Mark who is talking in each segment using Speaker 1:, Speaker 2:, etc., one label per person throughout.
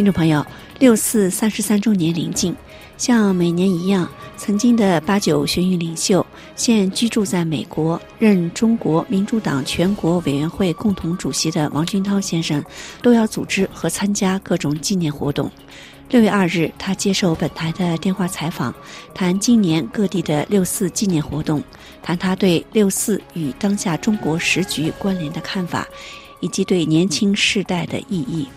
Speaker 1: 听众朋友，六四三十三周年临近，像每年一样，曾经的八九学运领袖，现居住在美国、任中国民主党全国委员会共同主席的王军涛先生，都要组织和参加各种纪念活动。六月二日，他接受本台的电话采访，谈今年各地的六四纪念活动，谈他对六四与当下中国时局关联的看法，以及对年轻世代的意义。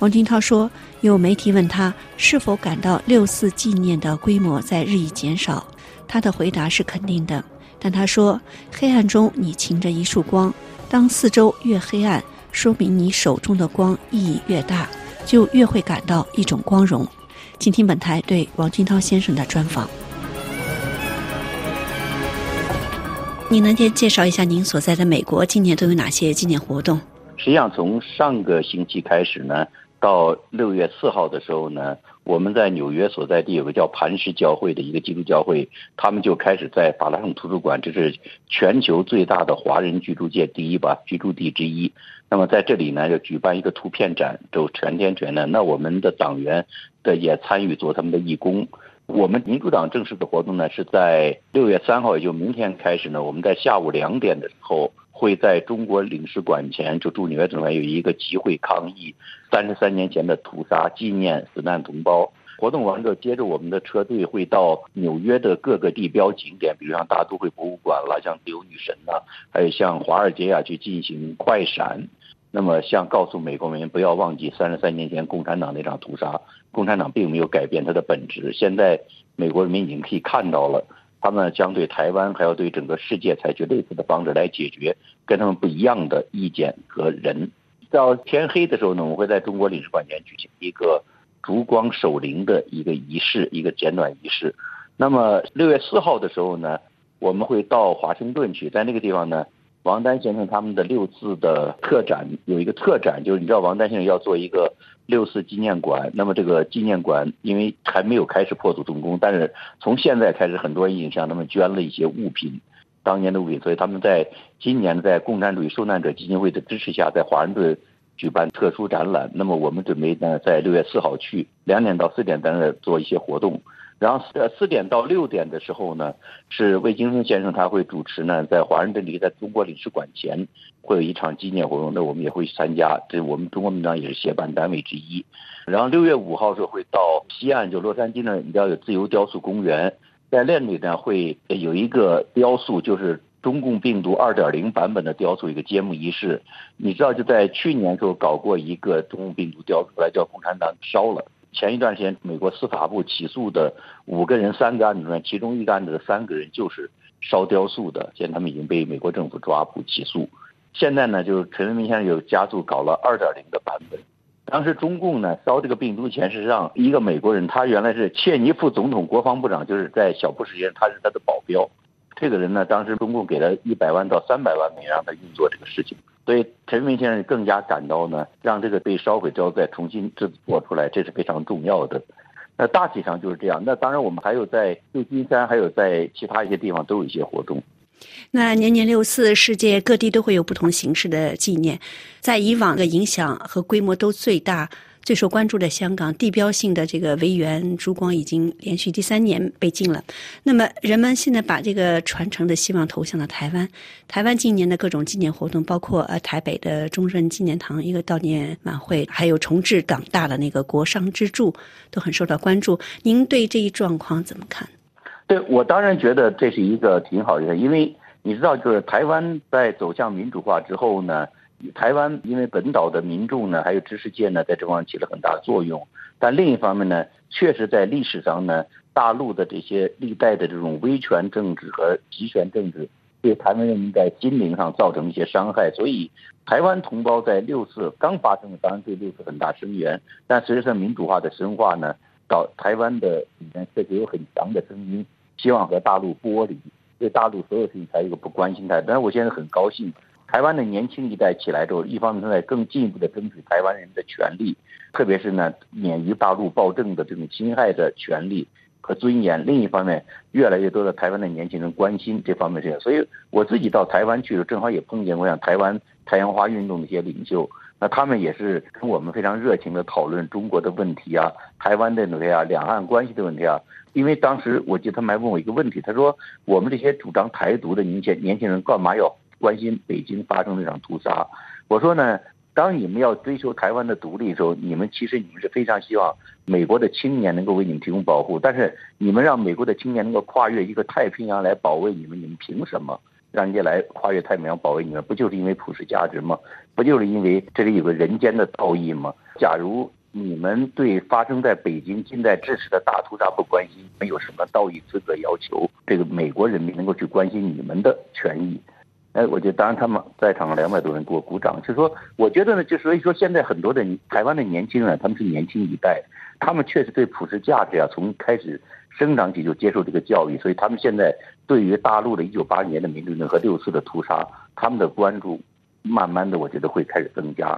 Speaker 1: 王军涛说：“有媒体问他是否感到六四纪念的规模在日益减少，他的回答是肯定的。但他说，黑暗中你擎着一束光，当四周越黑暗，说明你手中的光意义越大，就越会感到一种光荣。”请听本台对王军涛先生的专访。你能先介绍一下您所在的美国今年都有哪些纪念活动？
Speaker 2: 实际上，从上个星期开始呢。到六月四号的时候呢，我们在纽约所在地有个叫磐石教会的一个基督教会，他们就开始在法拉盛图书馆，这是全球最大的华人居住界第一吧，居住地之一。那么在这里呢，要举办一个图片展，就全天全的。那我们的党员的也参与做他们的义工。我们民主党正式的活动呢，是在六月三号，也就明天开始呢，我们在下午两点的时候。会在中国领事馆前，就驻纽约总馆有一个集会抗议三十三年前的屠杀，纪念死难同胞。活动完之后，接着我们的车队会到纽约的各个地标景点，比如像大都会博物馆了，像自由女神呐，还有像华尔街啊，去进行快闪。那么，像告诉美国人民不要忘记三十三年前共产党那场屠杀，共产党并没有改变它的本质。现在美国人民已经可以看到了。他们将对台湾还要对整个世界采取类似的方式来解决跟他们不一样的意见和人。到天黑的时候呢，我们会在中国领事馆前举行一个烛光守灵的一个仪式，一个简短仪式。那么六月四号的时候呢，我们会到华盛顿去，在那个地方呢。王丹先生他们的六四的特展有一个特展，就是你知道王丹先生要做一个六四纪念馆。那么这个纪念馆因为还没有开始破土动工，但是从现在开始，很多人已经向他们捐了一些物品，当年的物品。所以他们在今年在共产主义受难者基金会的支持下，在华盛顿举办特殊展览。那么我们准备呢在六月四号去，两点到四点在那做一些活动。然后四四点到六点的时候呢，是魏京生先生他会主持呢，在华盛顿里，在中国领事馆前会有一场纪念活动，那我们也会参加，这我们中国民党也是协办单位之一。然后六月五号时候会到西岸，就洛杉矶呢，你知道有自由雕塑公园，在那里呢会有一个雕塑，就是中共病毒二点零版本的雕塑一个揭幕仪式。你知道就在去年时候搞过一个中共病毒雕塑，后来，叫共产党烧了。前一段时间，美国司法部起诉的五个人三个案子里面，其中一个案子的三个人就是烧雕塑的，现在他们已经被美国政府抓捕起诉。现在呢，就是陈为民先生又加速搞了二点零的版本。当时中共呢烧这个病毒前是让一个美国人，他原来是切尼副总统国防部长，就是在小布什间他是他的保镖。这个人呢，当时中共给了一百万到三百万美元让他运作这个事情。所以陈明先生更加感到呢，让这个被烧毁之后再重新制作出来，这是非常重要的。那大体上就是这样。那当然，我们还有在旧金山，还有在其他一些地方都有一些活动。
Speaker 1: 那年年六四，世界各地都会有不同形式的纪念，在以往的影响和规模都最大。最受关注的香港地标性的这个维园烛光已经连续第三年被禁了。那么人们现在把这个传承的希望投向了台湾。台湾今年的各种纪念活动，包括呃台北的中正纪念堂一个悼念晚会，还有重置港大的那个国殇之柱，都很受到关注。您对这一状况怎么看？
Speaker 2: 对我当然觉得这是一个挺好的，因为你知道，就是台湾在走向民主化之后呢。台湾因为本岛的民众呢，还有知识界呢，在这方面起了很大作用。但另一方面呢，确实在历史上呢，大陆的这些历代的这种威权政治和集权政治，对台湾人民在心灵上造成一些伤害。所以，台湾同胞在六四刚发生，当然对六四很大声援。但随着民主化的深化呢，到台湾的里面确实有很强的声音，希望和大陆剥离，对大陆所有事情才有个不关心态。但是我现在很高兴。台湾的年轻一代起来之后，一方面正在更进一步的争取台湾人的权利，特别是呢免于大陆暴政的这种侵害的权利和尊严；另一方面，越来越多的台湾的年轻人关心这方面事情。所以我自己到台湾去的，正好也碰见过像台湾太阳花运动的一些领袖。那他们也是跟我们非常热情的讨论中国的问题啊，台湾的问题啊，两岸关系的问题啊。因为当时我记得他们还问我一个问题，他说我们这些主张台独的年轻年轻人干嘛要关心北京发生那场屠杀？我说呢，当你们要追求台湾的独立的时候，你们其实你们是非常希望美国的青年能够为你们提供保护，但是你们让美国的青年能够跨越一个太平洋来保卫你们，你们凭什么让人家来跨越太平洋保卫你们？不就是因为普世价值吗？不就是因为这里有个人间的道义吗？假如。你们对发生在北京近代支持的大屠杀不关心，没有什么道义资格要求这个美国人民能够去关心你们的权益？哎，我觉得当然他们在场两百多人给我鼓掌，就说我觉得呢，就所以说现在很多的台湾的年轻人，他们是年轻一代，他们确实对普世价值啊，从开始生长起就接受这个教育，所以他们现在对于大陆的一九八年的民主运动和六四的屠杀，他们的关注慢慢的我觉得会开始增加。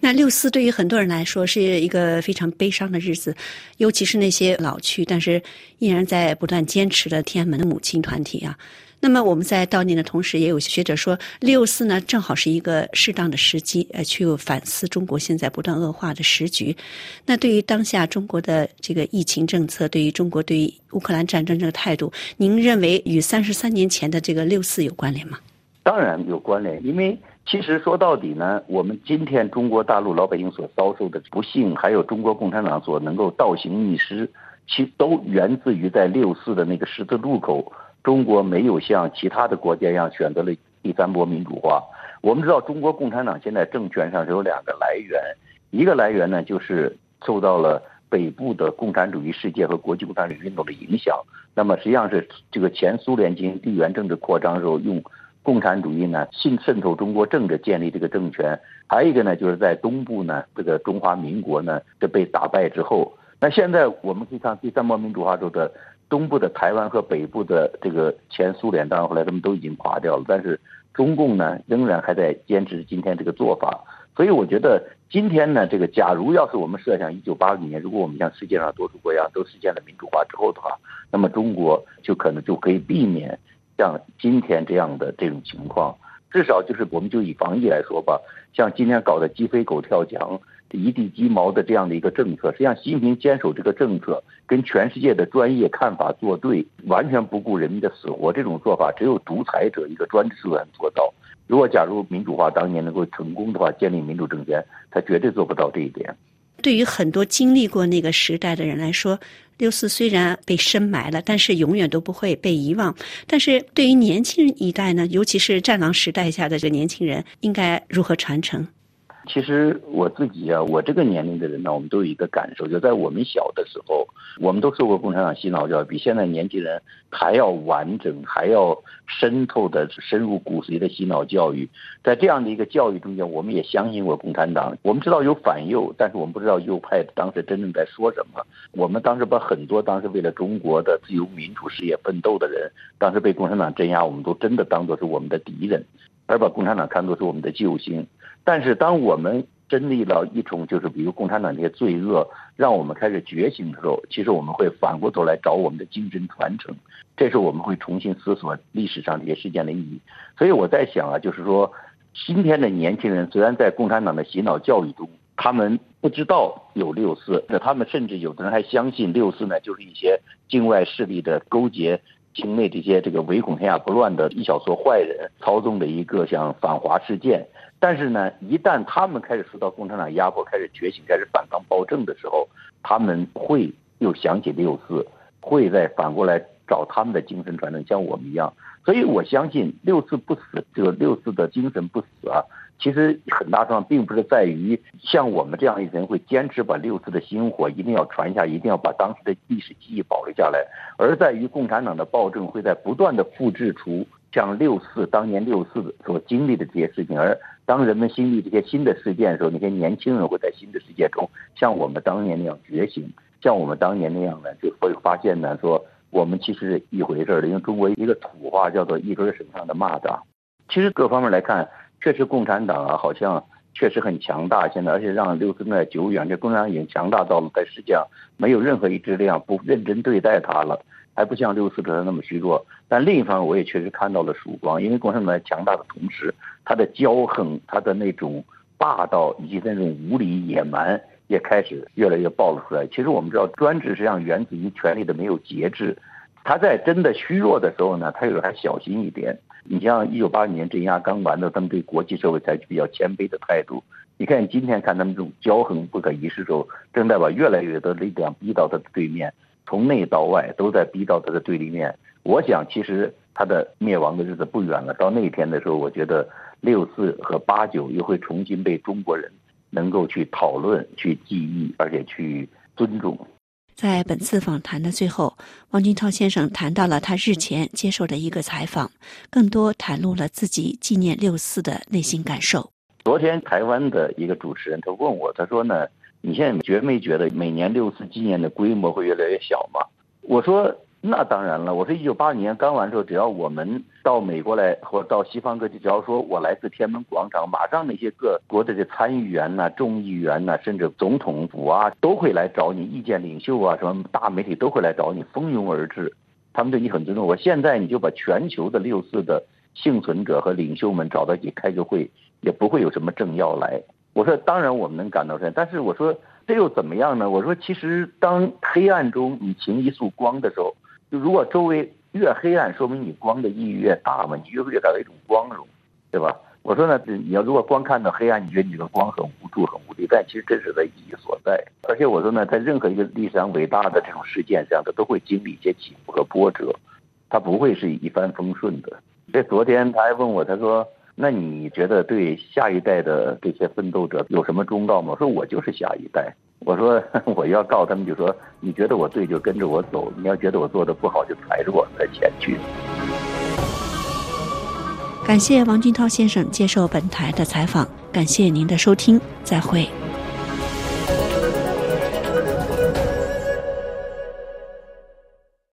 Speaker 1: 那六四对于很多人来说是一个非常悲伤的日子，尤其是那些老去但是依然在不断坚持的天安门的母亲团体啊。那么我们在悼念的同时，也有学者说，六四呢正好是一个适当的时机，呃，去反思中国现在不断恶化的时局。那对于当下中国的这个疫情政策，对于中国对于乌克兰战争这个态度，您认为与三十三年前的这个六四有关联吗？
Speaker 2: 当然有关联，因为。其实说到底呢，我们今天中国大陆老百姓所遭受的不幸，还有中国共产党所能够倒行逆施，其都源自于在六四的那个十字路口，中国没有像其他的国家一样选择了第三波民主化。我们知道，中国共产党现在政权上是有两个来源，一个来源呢就是受到了北部的共产主义世界和国际共产主义运动的影响，那么实际上是这个前苏联进行地缘政治扩张时候用。共产主义呢，渗渗透中国政治，建立这个政权；还有一个呢，就是在东部呢，这个中华民国呢，这被打败之后，那现在我们可以看第三波民主化中的东部的台湾和北部的这个前苏联，当然后来他们都已经垮掉了，但是中共呢，仍然还在坚持今天这个做法。所以我觉得今天呢，这个假如要是我们设想一九八几年，如果我们像世界上多数国家都实现了民主化之后的话，那么中国就可能就可以避免。像今天这样的这种情况，至少就是我们就以防疫来说吧，像今天搞的鸡飞狗跳墙、一地鸡毛的这样的一个政策，实际上习近平坚守这个政策，跟全世界的专业看法作对，完全不顾人民的死活，这种做法只有独裁者一个专制才能做到。如果假如民主化当年能够成功的话，建立民主政权，他绝对做不到这一点。
Speaker 1: 对于很多经历过那个时代的人来说，六四虽然被深埋了，但是永远都不会被遗忘。但是对于年轻一代呢，尤其是战狼时代下的这个年轻人，应该如何传承？
Speaker 2: 其实我自己啊，我这个年龄的人呢，我们都有一个感受，就在我们小的时候，我们都受过共产党洗脑教育，比现在年轻人还要完整，还要深透的深入骨髓的洗脑教育。在这样的一个教育中间，我们也相信过共产党。我们知道有反右，但是我们不知道右派当时真正在说什么。我们当时把很多当时为了中国的自由民主事业奋斗的人，当时被共产党镇压，我们都真的当作是我们的敌人，而把共产党看作是我们的救星。但是，当我们经历了一种，就是比如共产党这些罪恶，让我们开始觉醒的时候，其实我们会反过头来找我们的精神传承。这时候，我们会重新思索历史上这些事件的意义。所以我在想啊，就是说，今天的年轻人虽然在共产党的洗脑教育中，他们不知道有六四，那他们甚至有的人还相信六四呢，就是一些境外势力的勾结。境内这些这个唯恐天下不乱的一小撮坏人操纵的一个像反华事件，但是呢，一旦他们开始受到共产党压迫，开始觉醒，开始反抗暴政的时候，他们会又想起六四，会再反过来找他们的精神传承，像我们一样。所以我相信六四不死，这个六四的精神不死啊。其实很大程度并不是在于像我们这样一人会坚持把六四的薪火一定要传下，一定要把当时的历史记忆保留下来，而在于共产党的暴政会在不断的复制出像六四当年六四所经历的这些事情，而当人们经历这些新的事件的时候，那些年轻人会在新的世界中像我们当年那样觉醒，像我们当年那样呢，就会发现呢，说我们其实是一回事儿的，因为中国一个土话叫做一根绳上的蚂蚱，其实各方面来看。确实，共产党啊，好像确实很强大。现在，而且让六四那久远，这共产党已经强大到了在世界上没有任何一支力量不认真对待它了，还不像六四时那么虚弱。但另一方面，我也确实看到了曙光，因为共产党强大的同时，它的骄横，它的那种霸道以及那种无理野蛮也开始越来越暴露出来。其实我们知道，专制实际上源自于权力的没有节制。他在真的虚弱的时候呢，他有时候还小心一点。你像一九八九年镇压刚完的，他们对国际社会采取比较谦卑的态度。你看今天看他们这种骄横不可一世时候，正在把越来越多的力量逼到他的对面，从内到外都在逼到他的对立面。我想，其实他的灭亡的日子不远了。到那一天的时候，我觉得六四和八九又会重新被中国人能够去讨论、去记忆，而且去尊重。
Speaker 1: 在本次访谈的最后，王军涛先生谈到了他日前接受的一个采访，更多袒露了自己纪念六四的内心感受。
Speaker 2: 昨天台湾的一个主持人他问我，他说呢，你现在觉没觉得每年六四纪念的规模会越来越小吗？我说。那当然了，我说一九八二年刚完之后，只要我们到美国来或者到西方各地，只要说我来自天安门广场，马上那些各国的这参议员呐、众议员呐，甚至总统府啊，都会来找你，意见领袖啊，什么大媒体都会来找你，蜂拥而至，他们对你很尊重。我现在你就把全球的六四的幸存者和领袖们找到一起开个会，也不会有什么政要来。我说当然我们能感到这，但是我说这又怎么样呢？我说其实当黑暗中你擎一束光的时候。就如果周围越黑暗，说明你光的意义越大嘛，你越会感到一种光荣，对吧？我说呢，你要如果光看到黑暗，你觉得你的光很无助、很无力，但其实这是的意义所在。而且我说呢，在任何一个历史上伟大的这种事件上，它都会经历一些起伏和波折，它不会是一帆风顺的。这昨天他还问我，他说：“那你觉得对下一代的这些奋斗者有什么忠告吗？”我说：“我就是下一代。”我说 我要告他们，就说你觉得我对就跟着我走，你要觉得我做的不好就踩着我的前去。
Speaker 1: 感谢王俊涛先生接受本台的采访，感谢您的收听，再会。